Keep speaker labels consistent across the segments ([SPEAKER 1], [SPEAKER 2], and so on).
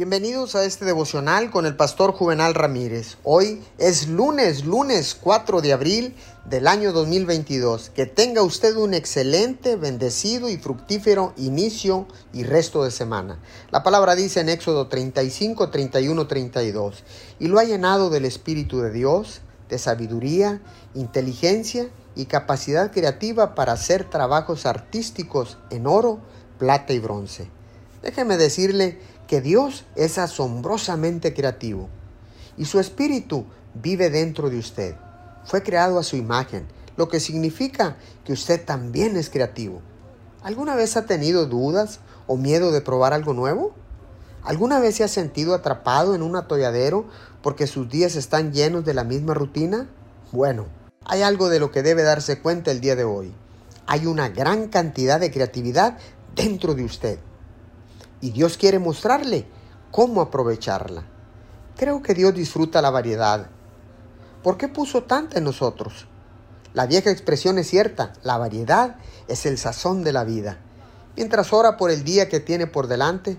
[SPEAKER 1] Bienvenidos a este devocional con el pastor Juvenal Ramírez. Hoy es lunes, lunes 4 de abril del año 2022. Que tenga usted un excelente, bendecido y fructífero inicio y resto de semana. La palabra dice en Éxodo 35, 31, 32. Y lo ha llenado del Espíritu de Dios, de sabiduría, inteligencia y capacidad creativa para hacer trabajos artísticos en oro, plata y bronce. Déjeme decirle que Dios es asombrosamente creativo y su espíritu vive dentro de usted. Fue creado a su imagen, lo que significa que usted también es creativo. ¿Alguna vez ha tenido dudas o miedo de probar algo nuevo? ¿Alguna vez se ha sentido atrapado en un atolladero porque sus días están llenos de la misma rutina? Bueno, hay algo de lo que debe darse cuenta el día de hoy. Hay una gran cantidad de creatividad dentro de usted y Dios quiere mostrarle cómo aprovecharla. Creo que Dios disfruta la variedad. ¿Por qué puso tanta en nosotros? La vieja expresión es cierta, la variedad es el sazón de la vida. Mientras ora por el día que tiene por delante,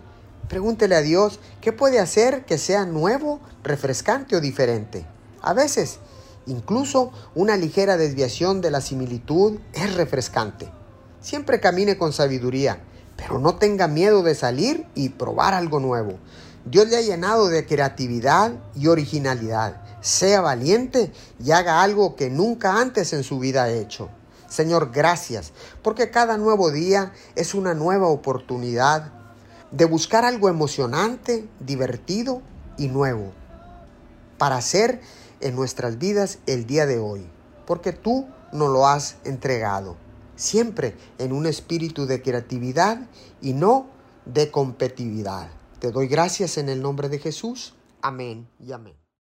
[SPEAKER 1] pregúntele a Dios qué puede hacer que sea nuevo, refrescante o diferente. A veces, incluso una ligera desviación de la similitud es refrescante. Siempre camine con sabiduría pero no tenga miedo de salir y probar algo nuevo. Dios le ha llenado de creatividad y originalidad. Sea valiente y haga algo que nunca antes en su vida ha hecho. Señor, gracias, porque cada nuevo día es una nueva oportunidad de buscar algo emocionante, divertido y nuevo para hacer en nuestras vidas el día de hoy, porque tú nos lo has entregado siempre en un espíritu de creatividad y no de competitividad. Te doy gracias en el nombre de Jesús. Amén y amén.